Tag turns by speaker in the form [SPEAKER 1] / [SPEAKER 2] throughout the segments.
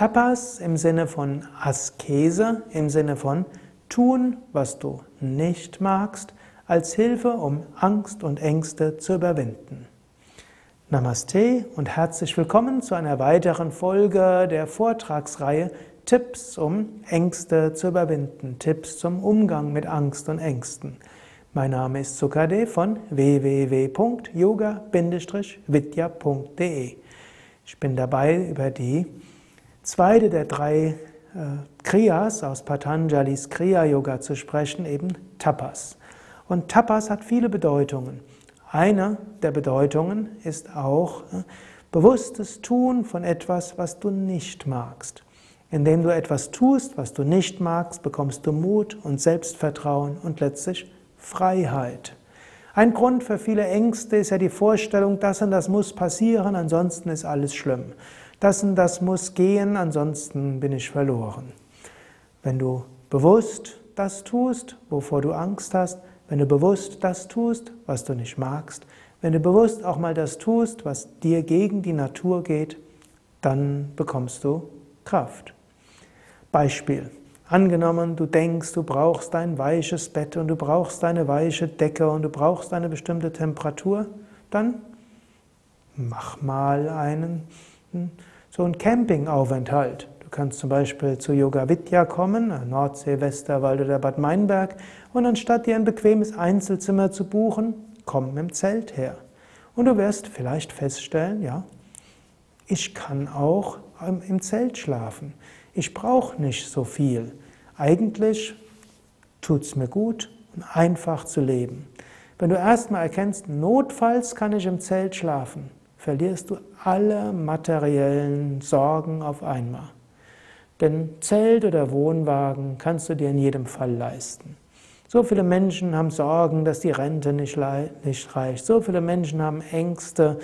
[SPEAKER 1] Tapas im Sinne von Askese, im Sinne von tun, was du nicht magst, als Hilfe, um Angst und Ängste zu überwinden. Namaste und herzlich willkommen zu einer weiteren Folge der Vortragsreihe Tipps, um Ängste zu überwinden, Tipps zum Umgang mit Angst und Ängsten. Mein Name ist Sukade von www.yoga-vidya.de. Ich bin dabei, über die zweite der drei äh, Kriyas aus Patanjalis Kriya Yoga zu sprechen, eben Tapas. Und Tapas hat viele Bedeutungen. Eine der Bedeutungen ist auch äh, bewusstes Tun von etwas, was du nicht magst. Indem du etwas tust, was du nicht magst, bekommst du Mut und Selbstvertrauen und letztlich Freiheit. Ein Grund für viele Ängste ist ja die Vorstellung, das und das muss passieren, ansonsten ist alles schlimm. Das und das muss gehen, ansonsten bin ich verloren. Wenn du bewusst das tust, wovor du Angst hast, wenn du bewusst das tust, was du nicht magst, wenn du bewusst auch mal das tust, was dir gegen die Natur geht, dann bekommst du Kraft. Beispiel. Angenommen, du denkst, du brauchst ein weiches Bett und du brauchst eine weiche Decke und du brauchst eine bestimmte Temperatur, dann mach mal einen so ein Campingaufenthalt. Du kannst zum Beispiel zu Yoga Vidya kommen, Nordsee, Westerwald oder Bad Meinberg, und anstatt dir ein bequemes Einzelzimmer zu buchen, komm im Zelt her. Und du wirst vielleicht feststellen, ja, ich kann auch im Zelt schlafen. Ich brauche nicht so viel. Eigentlich tut es mir gut einfach zu leben. Wenn du erstmal erkennst, notfalls kann ich im Zelt schlafen, verlierst du alle materiellen Sorgen auf einmal. Denn Zelt oder Wohnwagen kannst du dir in jedem Fall leisten. So viele Menschen haben Sorgen, dass die Rente nicht, nicht reicht. So viele Menschen haben Ängste,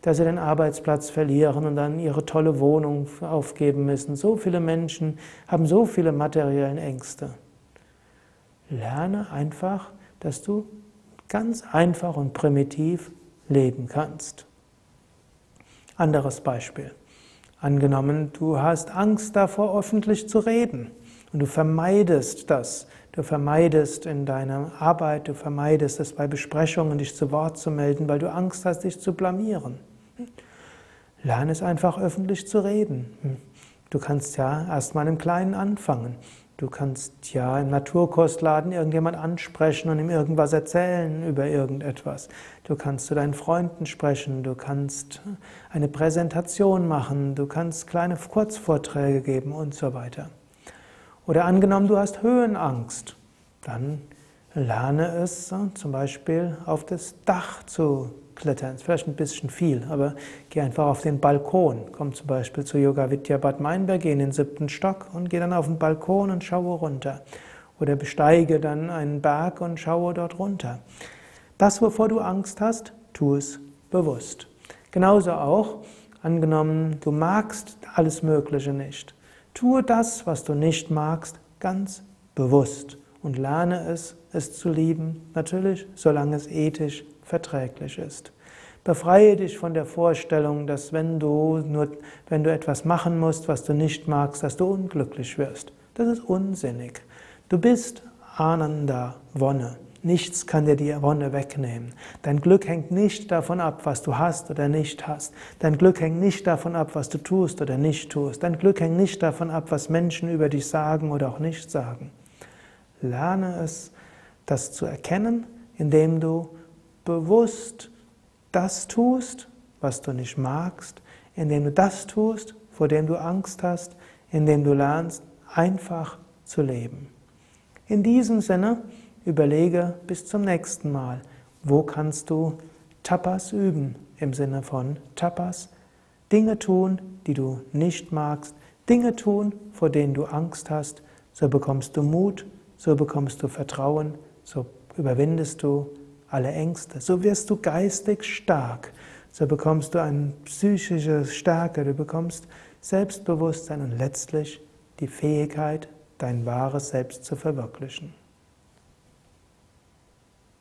[SPEAKER 1] dass sie den Arbeitsplatz verlieren und dann ihre tolle Wohnung aufgeben müssen. So viele Menschen haben so viele materiellen Ängste. Lerne einfach, dass du ganz einfach und primitiv leben kannst. Anderes Beispiel. Angenommen, du hast Angst davor, öffentlich zu reden und du vermeidest das. Du vermeidest in deiner Arbeit, du vermeidest es bei Besprechungen, dich zu Wort zu melden, weil du Angst hast, dich zu blamieren. Lerne es einfach öffentlich zu reden. Du kannst ja erstmal im Kleinen anfangen. Du kannst ja im Naturkostladen irgendjemand ansprechen und ihm irgendwas erzählen über irgendetwas. Du kannst zu deinen Freunden sprechen, du kannst eine Präsentation machen, du kannst kleine Kurzvorträge geben und so weiter. Oder angenommen, du hast Höhenangst, dann lerne es zum Beispiel auf das Dach zu klettern. Ist vielleicht ein bisschen viel, aber geh einfach auf den Balkon. Komm zum Beispiel zu Yoga Vidya Bad Meinberg, geh in den siebten Stock und geh dann auf den Balkon und schaue runter. Oder besteige dann einen Berg und schaue dort runter. Das, wovor du Angst hast, tu es bewusst. Genauso auch, angenommen, du magst alles Mögliche nicht. Tue das, was du nicht magst, ganz bewusst und lerne es, es zu lieben, natürlich, solange es ethisch verträglich ist. Befreie dich von der Vorstellung, dass wenn du nur, wenn du etwas machen musst, was du nicht magst, dass du unglücklich wirst. Das ist unsinnig. Du bist Ananda, Wonne. Nichts kann dir die Wonne wegnehmen. Dein Glück hängt nicht davon ab, was du hast oder nicht hast. Dein Glück hängt nicht davon ab, was du tust oder nicht tust. Dein Glück hängt nicht davon ab, was Menschen über dich sagen oder auch nicht sagen. Lerne es, das zu erkennen, indem du bewusst das tust, was du nicht magst, indem du das tust, vor dem du Angst hast, indem du lernst, einfach zu leben. In diesem Sinne, überlege bis zum nächsten Mal, wo kannst du Tapas üben, im Sinne von Tapas, Dinge tun, die du nicht magst, Dinge tun, vor denen du Angst hast, so bekommst du Mut, so bekommst du Vertrauen, so überwindest du alle Ängste. So wirst du geistig stark. So bekommst du eine psychische Stärke, du bekommst Selbstbewusstsein und letztlich die Fähigkeit, dein wahres Selbst zu verwirklichen.